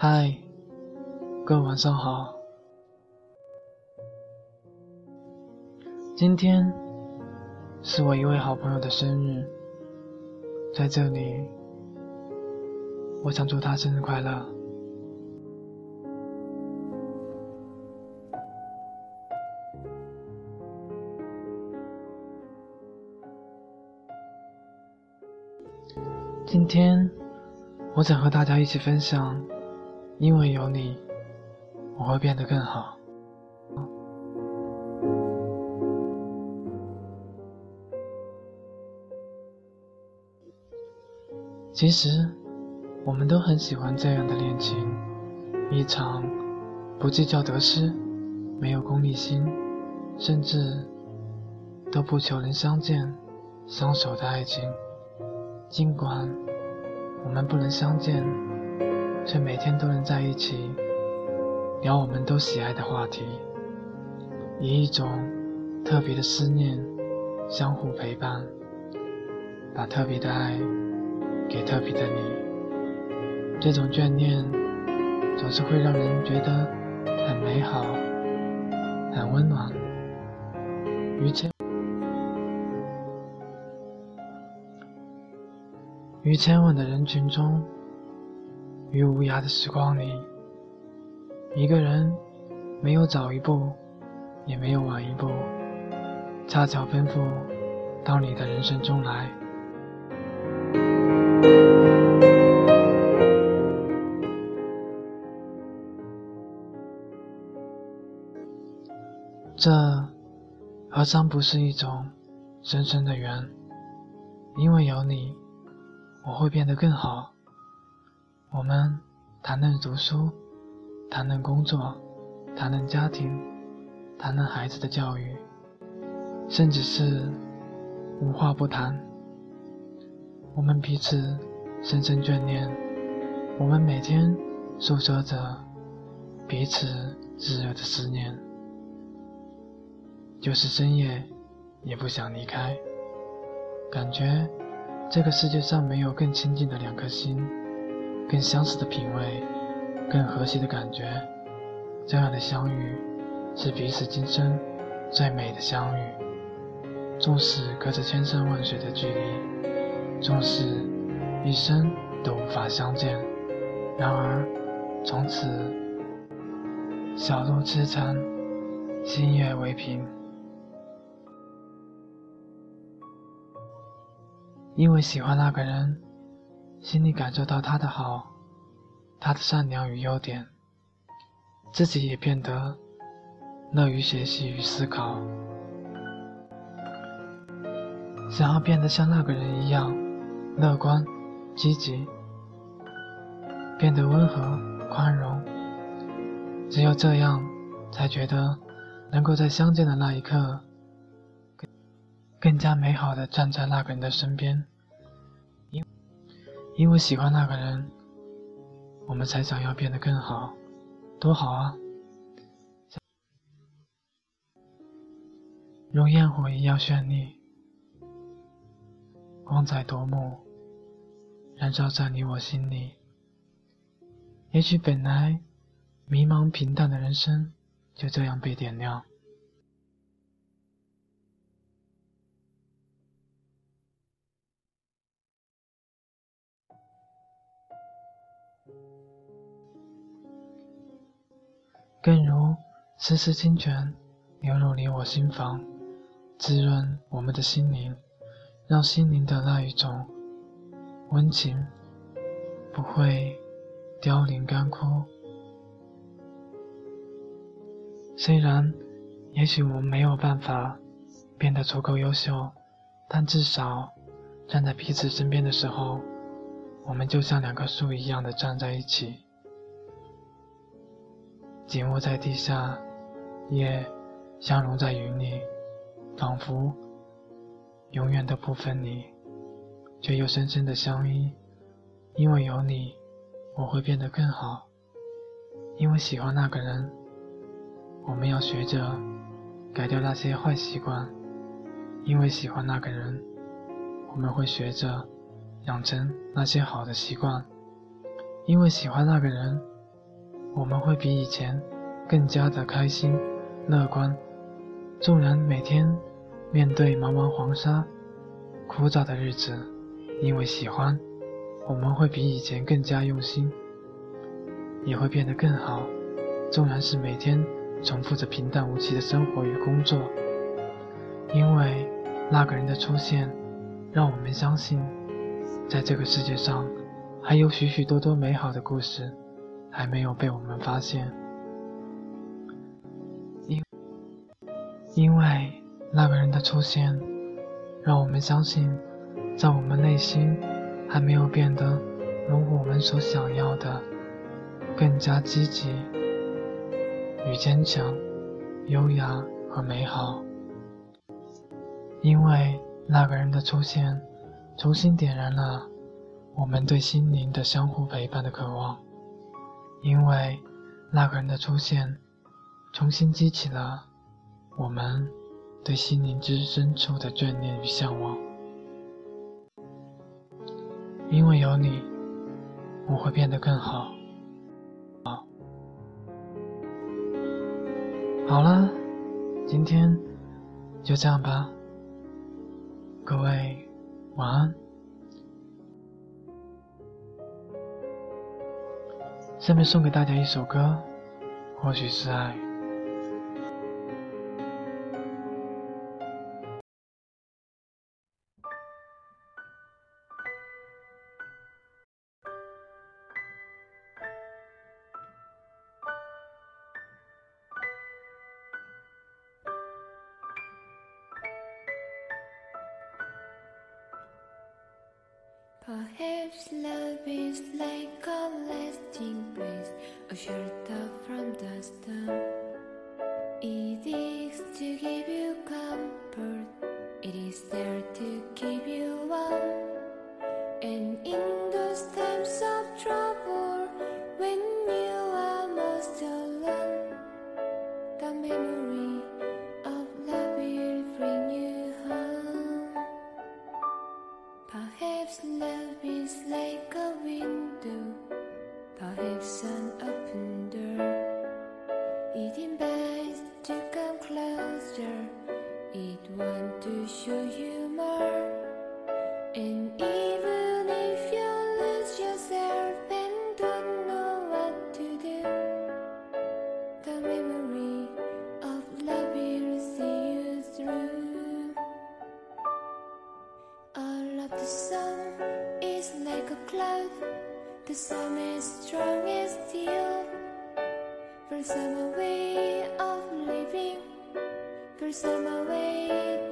嗨，各位晚上好。今天是我一位好朋友的生日，在这里，我想祝他生日快乐。今天，我想和大家一起分享。因为有你，我会变得更好。其实，我们都很喜欢这样的恋情，一场不计较得失、没有功利心，甚至都不求能相见、相守的爱情。尽管我们不能相见。却每天都能在一起聊我们都喜爱的话题，以一种特别的思念相互陪伴，把特别的爱给特别的你。这种眷恋总是会让人觉得很美好、很温暖。于千于千万的人群中。于无涯的时光里，一个人没有早一步，也没有晚一步，恰巧奔赴到你的人生中来。这何尝不是一种深深的缘？因为有你，我会变得更好。我们谈论读书，谈论工作，谈论家庭，谈论孩子的教育，甚至是无话不谈。我们彼此深深眷恋，我们每天诉说着彼此炙热的思念，就是深夜也不想离开。感觉这个世界上没有更亲近的两颗心。更相似的品味，更和谐的感觉，这样的相遇是彼此今生最美的相遇。纵使隔着千山万水的距离，纵使一生都无法相见，然而从此小路痴缠，星月为凭。因为喜欢那个人。心里感受到他的好，他的善良与优点，自己也变得乐于学习与思考，想要变得像那个人一样乐观、积极，变得温和、宽容。只有这样，才觉得能够在相见的那一刻，更加美好的站在那个人的身边。因为喜欢那个人，我们才想要变得更好，多好啊！如焰火一样绚丽，光彩夺目，燃烧在你我心里。也许本来迷茫平淡的人生，就这样被点亮。更如丝丝清泉流入你我心房，滋润我们的心灵，让心灵的那一种温情不会凋零干枯。虽然也许我们没有办法变得足够优秀，但至少站在彼此身边的时候，我们就像两棵树一样的站在一起。紧握在地下，也相融在云里，仿佛永远都不分离，却又深深的相依。因为有你，我会变得更好。因为喜欢那个人，我们要学着改掉那些坏习惯。因为喜欢那个人，我们会学着养成那些好的习惯。因为喜欢那个人。我们会比以前更加的开心、乐观。纵然每天面对茫茫黄沙、枯燥的日子，因为喜欢，我们会比以前更加用心，也会变得更好。纵然是每天重复着平淡无奇的生活与工作，因为那个人的出现，让我们相信，在这个世界上还有许许多多美好的故事，还没有被我们发现。因因为那个人的出现，让我们相信，在我们内心还没有变得如我们所想要的更加积极。与坚强、优雅和美好，因为那个人的出现，重新点燃了我们对心灵的相互陪伴的渴望；因为那个人的出现，重新激起了我们对心灵之深处的眷恋与向往；因为有你，我会变得更好。好好了，今天就这样吧，各位晚安。下面送给大家一首歌，或许是爱。Perhaps love is like a lasting place, a shelter from the storm. It is to give you comfort, it is there to keep you warm. And in those times of trouble, when you are most alone, the memory it wants to show you more. And even if you lose yourself and don't know what to do, the memory of love will see you through. All of the song is like a cloud, the sun is strong as steel. For some way of living, first time wake